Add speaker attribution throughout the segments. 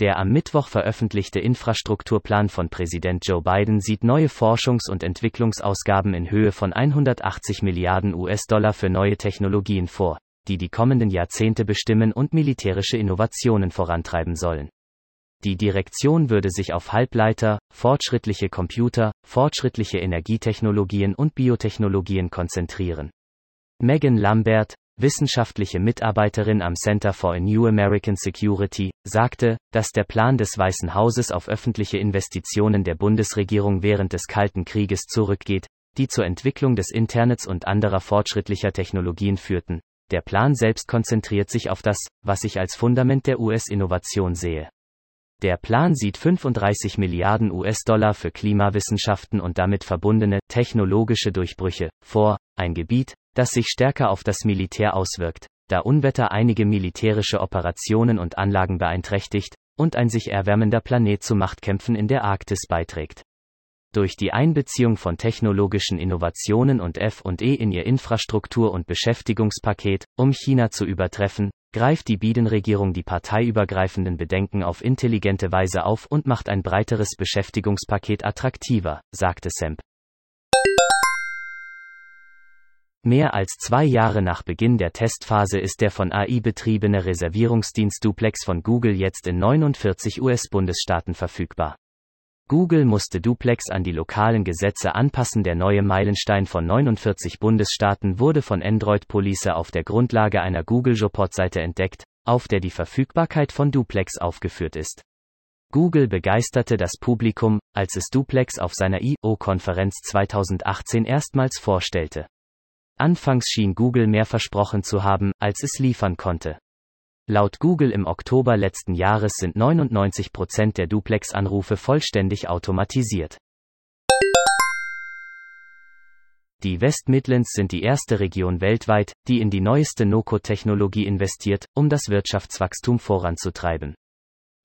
Speaker 1: Der am Mittwoch veröffentlichte Infrastrukturplan von Präsident Joe Biden sieht neue Forschungs- und Entwicklungsausgaben in Höhe von 180 Milliarden US-Dollar für neue Technologien vor, die die kommenden Jahrzehnte bestimmen und militärische Innovationen vorantreiben sollen. Die Direktion würde sich auf Halbleiter, fortschrittliche Computer, fortschrittliche Energietechnologien und Biotechnologien konzentrieren. Megan Lambert, wissenschaftliche Mitarbeiterin am Center for a New American Security, sagte, dass der Plan des Weißen Hauses auf öffentliche Investitionen der Bundesregierung während des Kalten Krieges zurückgeht, die zur Entwicklung des Internets und anderer fortschrittlicher Technologien führten. Der Plan selbst konzentriert sich auf das, was ich als Fundament der US-Innovation sehe. Der Plan sieht 35 Milliarden US-Dollar für Klimawissenschaften und damit verbundene technologische Durchbrüche vor, ein Gebiet, das sich stärker auf das Militär auswirkt, da Unwetter einige militärische Operationen und Anlagen beeinträchtigt, und ein sich erwärmender Planet zu Machtkämpfen in der Arktis beiträgt. Durch die Einbeziehung von technologischen Innovationen und F&E in ihr Infrastruktur- und Beschäftigungspaket, um China zu übertreffen, greift die Biden-Regierung die parteiübergreifenden Bedenken auf intelligente Weise auf und macht ein breiteres Beschäftigungspaket attraktiver, sagte Semp. Mehr als zwei Jahre nach Beginn der Testphase ist der von AI betriebene Reservierungsdienst Duplex von Google jetzt in 49 US-Bundesstaaten verfügbar. Google musste Duplex an die lokalen Gesetze anpassen. Der neue Meilenstein von 49 Bundesstaaten wurde von Android Police auf der Grundlage einer Google Joport-Seite entdeckt, auf der die Verfügbarkeit von Duplex aufgeführt ist. Google begeisterte das Publikum, als es Duplex auf seiner I.O.-Konferenz 2018 erstmals vorstellte. Anfangs schien Google mehr versprochen zu haben, als es liefern konnte. Laut Google im Oktober letzten Jahres sind 99 Prozent der Duplex-Anrufe vollständig automatisiert. Die West Midlands sind die erste Region weltweit, die in die neueste No-Code-Technologie investiert, um das Wirtschaftswachstum voranzutreiben.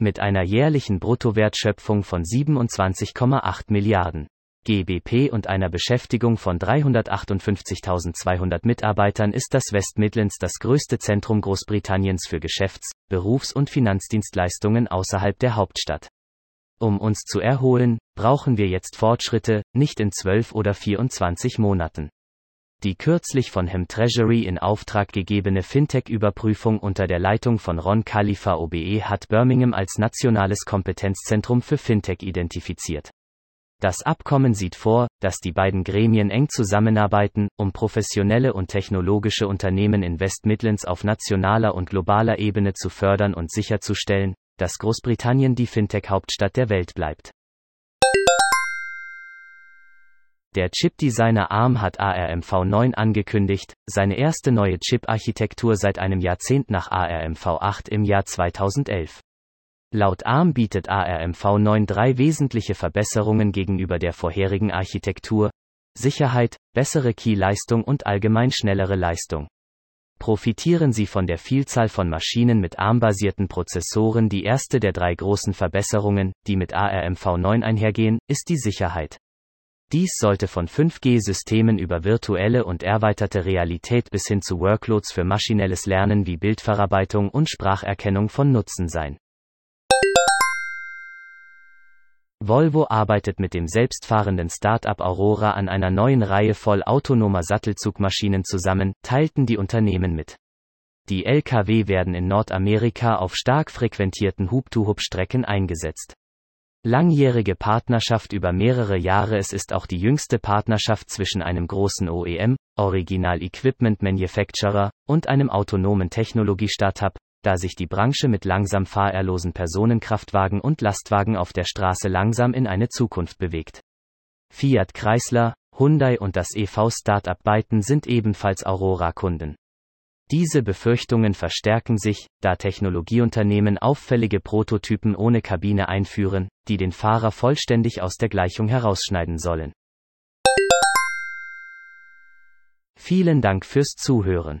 Speaker 1: Mit einer jährlichen Bruttowertschöpfung von 27,8 Milliarden GBP und einer Beschäftigung von 358.200 Mitarbeitern ist das West Midlands das größte Zentrum Großbritanniens für Geschäfts-, Berufs- und Finanzdienstleistungen außerhalb der Hauptstadt. Um uns zu erholen, brauchen wir jetzt Fortschritte, nicht in 12 oder 24 Monaten. Die kürzlich von Hem Treasury in Auftrag gegebene Fintech-Überprüfung unter der Leitung von Ron Khalifa OBE hat Birmingham als nationales Kompetenzzentrum für Fintech identifiziert. Das Abkommen sieht vor, dass die beiden Gremien eng zusammenarbeiten, um professionelle und technologische Unternehmen in West Midlands auf nationaler und globaler Ebene zu fördern und sicherzustellen, dass Großbritannien die Fintech-Hauptstadt der Welt bleibt. Der Chipdesigner ARM hat ARMv9 angekündigt, seine erste neue Chip-Architektur seit einem Jahrzehnt nach ARMv8 im Jahr 2011. Laut ARM bietet ARMv9 drei wesentliche Verbesserungen gegenüber der vorherigen Architektur. Sicherheit, bessere Key-Leistung und allgemein schnellere Leistung. Profitieren Sie von der Vielzahl von Maschinen mit ARM-basierten Prozessoren. Die erste der drei großen Verbesserungen, die mit ARMv9 einhergehen, ist die Sicherheit. Dies sollte von 5G-Systemen über virtuelle und erweiterte Realität bis hin zu Workloads für maschinelles Lernen wie Bildverarbeitung und Spracherkennung von Nutzen sein. Volvo arbeitet mit dem selbstfahrenden Start-up Aurora an einer neuen Reihe voll autonomer Sattelzugmaschinen zusammen, teilten die Unternehmen mit. Die Lkw werden in Nordamerika auf stark frequentierten Hub-to-Hub-Strecken eingesetzt. Langjährige Partnerschaft über mehrere Jahre Es ist auch die jüngste Partnerschaft zwischen einem großen OEM, Original Equipment Manufacturer, und einem autonomen Technologie-Startup, da sich die Branche mit langsam fahrerlosen Personenkraftwagen und Lastwagen auf der Straße langsam in eine Zukunft bewegt. Fiat Chrysler, Hyundai und das EV-Startup Byton sind ebenfalls Aurora-Kunden. Diese Befürchtungen verstärken sich, da Technologieunternehmen auffällige Prototypen ohne Kabine einführen, die den Fahrer vollständig aus der Gleichung herausschneiden sollen. Vielen Dank fürs Zuhören.